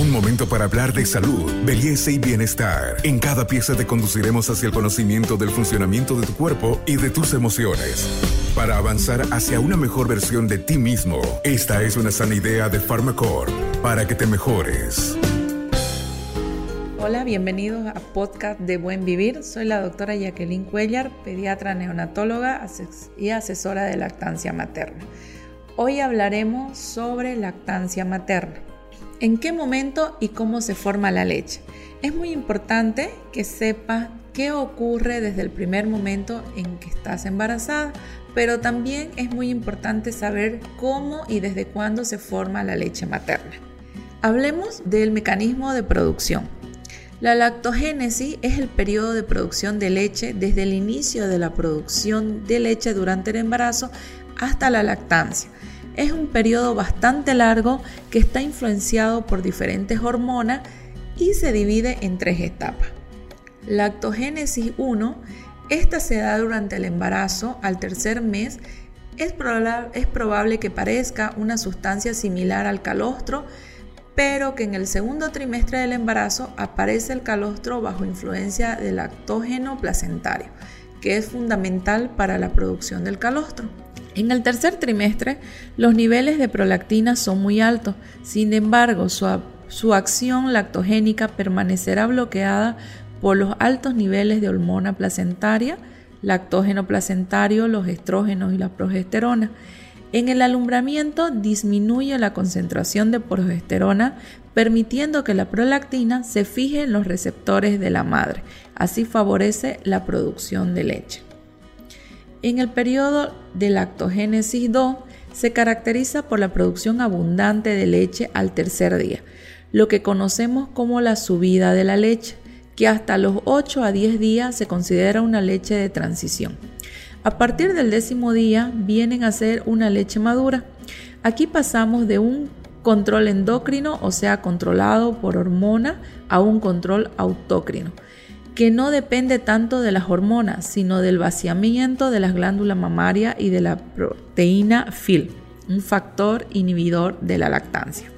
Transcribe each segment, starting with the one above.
Un momento para hablar de salud, belleza y bienestar. En cada pieza te conduciremos hacia el conocimiento del funcionamiento de tu cuerpo y de tus emociones. Para avanzar hacia una mejor versión de ti mismo, esta es una sana idea de Pharmacorp para que te mejores. Hola, bienvenidos a Podcast de Buen Vivir. Soy la doctora Jacqueline Cuellar, pediatra neonatóloga y asesora de lactancia materna. Hoy hablaremos sobre lactancia materna. ¿En qué momento y cómo se forma la leche? Es muy importante que sepas qué ocurre desde el primer momento en que estás embarazada, pero también es muy importante saber cómo y desde cuándo se forma la leche materna. Hablemos del mecanismo de producción. La lactogénesis es el periodo de producción de leche desde el inicio de la producción de leche durante el embarazo hasta la lactancia. Es un periodo bastante largo que está influenciado por diferentes hormonas y se divide en tres etapas. Lactogénesis 1, esta se da durante el embarazo al tercer mes. Es, es probable que parezca una sustancia similar al calostro, pero que en el segundo trimestre del embarazo aparece el calostro bajo influencia del lactógeno placentario, que es fundamental para la producción del calostro. En el tercer trimestre, los niveles de prolactina son muy altos, sin embargo, su, su acción lactogénica permanecerá bloqueada por los altos niveles de hormona placentaria, lactógeno placentario, los estrógenos y la progesterona. En el alumbramiento disminuye la concentración de progesterona, permitiendo que la prolactina se fije en los receptores de la madre. Así favorece la producción de leche. En el periodo de lactogénesis 2 se caracteriza por la producción abundante de leche al tercer día, lo que conocemos como la subida de la leche, que hasta los 8 a 10 días se considera una leche de transición. A partir del décimo día vienen a ser una leche madura. Aquí pasamos de un control endocrino, o sea, controlado por hormona, a un control autócrino, que no depende tanto de las hormonas, sino del vaciamiento de las glándulas mamarias y de la proteína FIL, un factor inhibidor de la lactancia,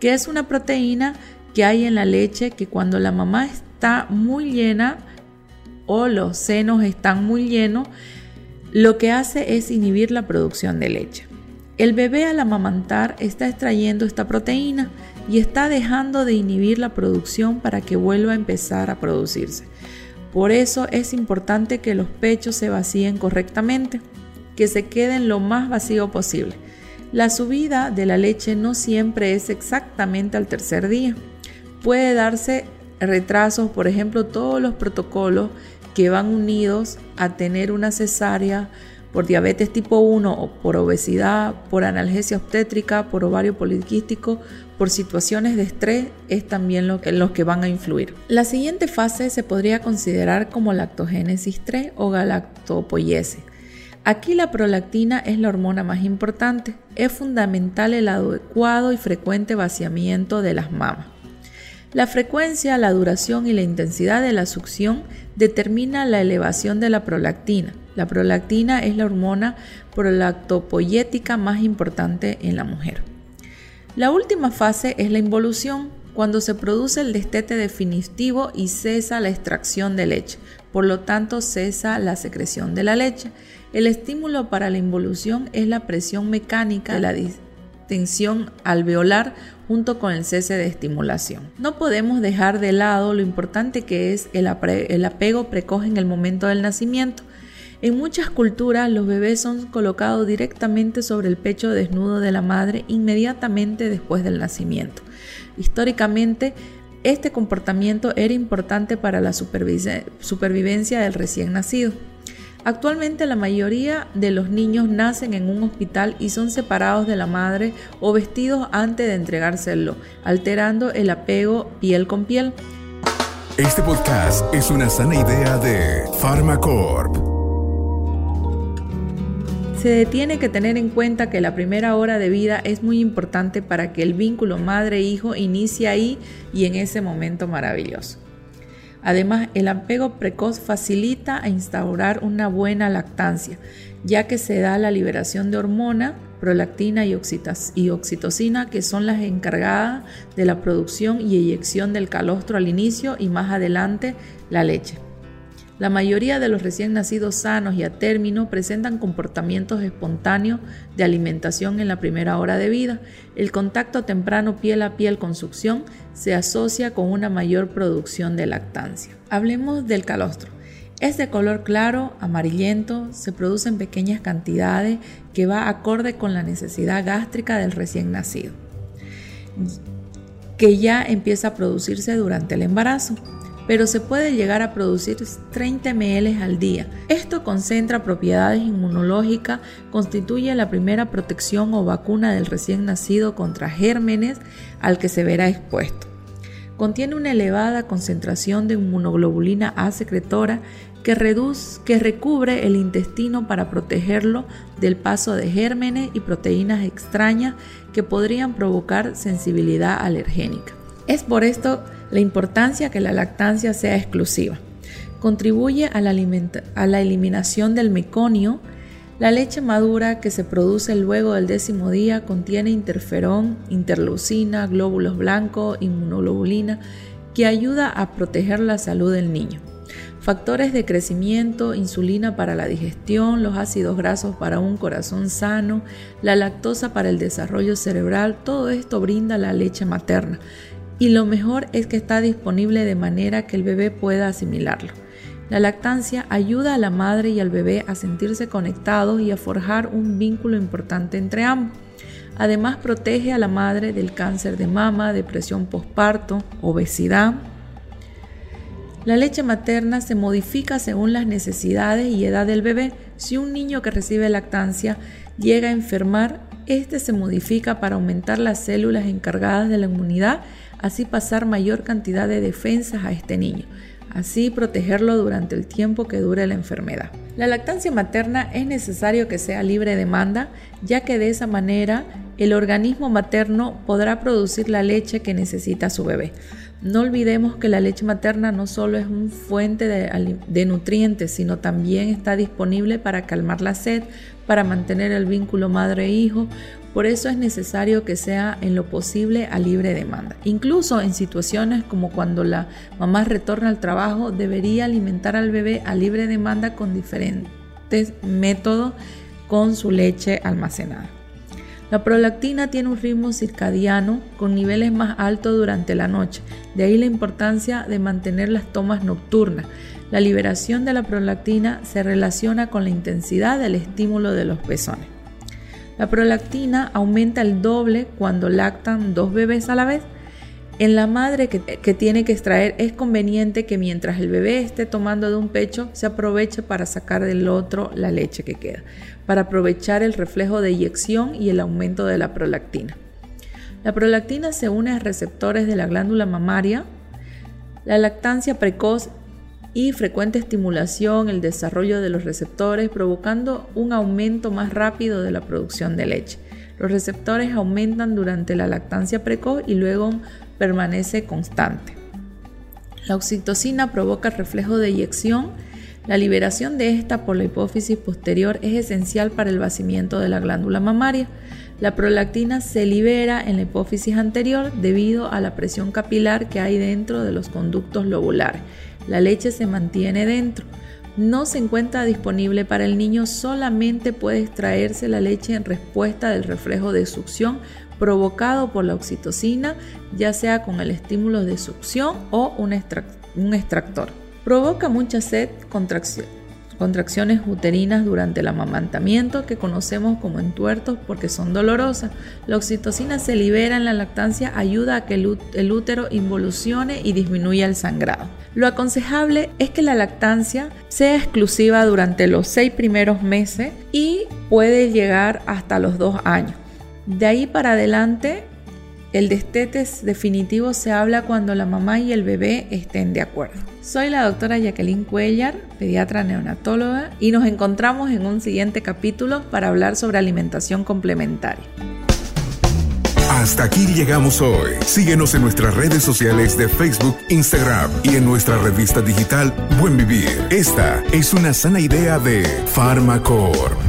que es una proteína que hay en la leche que cuando la mamá está muy llena o los senos están muy llenos, lo que hace es inhibir la producción de leche. El bebé al amamantar está extrayendo esta proteína y está dejando de inhibir la producción para que vuelva a empezar a producirse. Por eso es importante que los pechos se vacíen correctamente, que se queden lo más vacío posible. La subida de la leche no siempre es exactamente al tercer día. Puede darse retrasos, por ejemplo, todos los protocolos que van unidos a tener una cesárea por diabetes tipo 1 o por obesidad, por analgesia obstétrica, por ovario poliquístico, por situaciones de estrés, es también lo que, los que van a influir. La siguiente fase se podría considerar como lactogénesis 3 o galactopoiesis. Aquí la prolactina es la hormona más importante. Es fundamental el adecuado y frecuente vaciamiento de las mamas. La frecuencia, la duración y la intensidad de la succión determina la elevación de la prolactina. La prolactina es la hormona prolactopoyética más importante en la mujer. La última fase es la involución, cuando se produce el destete definitivo y cesa la extracción de leche, por lo tanto cesa la secreción de la leche. El estímulo para la involución es la presión mecánica de la distensión alveolar junto con el cese de estimulación. No podemos dejar de lado lo importante que es el, apego precoz en el momento del nacimiento. En muchas culturas los bebés son colocados directamente sobre el pecho desnudo de la madre inmediatamente después del nacimiento. Históricamente, este comportamiento era importante para la supervivencia del recién nacido. Actualmente la mayoría de los niños nacen en un hospital y son separados de la madre o vestidos antes de entregárselo, alterando el apego piel con piel. Este podcast es una sana idea de Pharmacorp. Se tiene que tener en cuenta que la primera hora de vida es muy importante para que el vínculo madre-hijo inicie ahí y en ese momento maravilloso. Además, el apego precoz facilita a instaurar una buena lactancia, ya que se da la liberación de hormona prolactina y, oxitocina, que son las encargadas de la producción y eyección del calostro al inicio y más adelante la leche. La mayoría de los recién nacidos sanos y a término presentan comportamientos espontáneos de alimentación en la primera hora de vida. El contacto temprano piel a piel con succión se asocia con una mayor producción de lactancia. Hablemos del calostro. Es de color claro, amarillento, se produce en pequeñas cantidades que va acorde con la necesidad gástrica del recién nacido, que ya empieza a producirse durante el embarazo pero se puede llegar a producir 30 ml al día. Esto concentra propiedades inmunológicas, constituye la primera protección o vacuna del recién nacido contra gérmenes al que se verá expuesto. Contiene una elevada concentración de inmunoglobulina A secretora que, reduce, que recubre el intestino para protegerlo del paso de gérmenes y proteínas extrañas que podrían provocar sensibilidad alergénica. Es por esto la importancia que la lactancia sea exclusiva. Contribuye a la, eliminación del meconio. La leche madura que se produce luego del décimo día contiene interferón, interleucina, glóbulos blancos, inmunoglobulina, que ayuda a proteger la salud del niño. Factores de crecimiento, insulina para la digestión, los ácidos grasos para un corazón sano, la lactosa para el desarrollo cerebral, todo esto brinda la leche materna y lo mejor es que está disponible de manera que el bebé pueda asimilarlo. La lactancia ayuda a la madre y al bebé a sentirse conectados y a forjar un vínculo importante entre ambos. Además protege a la madre del cáncer de mama, depresión postparto, obesidad. La leche materna se modifica según las necesidades y edad del bebé. Si un niño que recibe lactancia llega a enfermar, este se modifica para aumentar las células encargadas de la inmunidad así pasar mayor cantidad de defensas a este niño, así protegerlo durante el tiempo que dure la enfermedad. La lactancia materna es necesario que sea libre de demanda, ya que de esa manera el organismo materno podrá producir la leche que necesita su bebé. No olvidemos que la leche materna no solo es una fuente de, nutrientes, sino también está disponible para calmar la sed, para mantener el vínculo madre-hijo, por eso es necesario que sea en lo posible a libre demanda. Incluso en situaciones como cuando la mamá retorna al trabajo, debería alimentar al bebé a libre demanda con diferentes métodos con su leche almacenada. La prolactina tiene un ritmo circadiano con niveles más altos durante la noche, de ahí la importancia de mantener las tomas nocturnas. La liberación de la prolactina se relaciona con la intensidad del estímulo de los pezones. La prolactina aumenta el doble cuando lactan dos bebés a la vez. En la madre que, tiene que extraer es conveniente que mientras el bebé esté tomando de un pecho se aproveche para sacar del otro la leche que queda, para aprovechar el reflejo de eyección y el aumento de la prolactina. La prolactina se une a receptores de la glándula mamaria. La lactancia precoz y frecuente estimulación, el desarrollo de los receptores, provocando un aumento más rápido de la producción de leche. Los receptores aumentan durante la lactancia precoz y luego permanece constante. La oxitocina provoca reflejo de eyección. La liberación de esta por la hipófisis posterior es esencial para el vaciamiento de la glándula mamaria. La prolactina se libera en la hipófisis anterior debido a la presión capilar que hay dentro de los conductos lobulares la leche se mantiene dentro. No se encuentra disponible para el niño, solamente puede extraerse la leche en respuesta del reflejo de succión provocado por la oxitocina, ya sea con el estímulo de succión o un, extractor. Provoca mucha sed, contracción, contracciones uterinas durante el amamantamiento que conocemos como entuertos porque son dolorosas. La oxitocina se libera en la lactancia, ayuda a que el útero involucione y disminuya el sangrado. Lo aconsejable es que la lactancia sea exclusiva durante los seis primeros meses y puede llegar hasta los dos años. De ahí para adelante el destetes definitivo se habla cuando la mamá y el bebé estén de acuerdo. Soy la doctora Jacqueline Cuellar, pediatra neonatóloga, y nos encontramos en un siguiente capítulo para hablar sobre alimentación complementaria. Hasta aquí llegamos hoy. Síguenos en nuestras redes sociales de Facebook, Instagram y en nuestra revista digital Buen Vivir. Esta es una sana idea de Farmacor.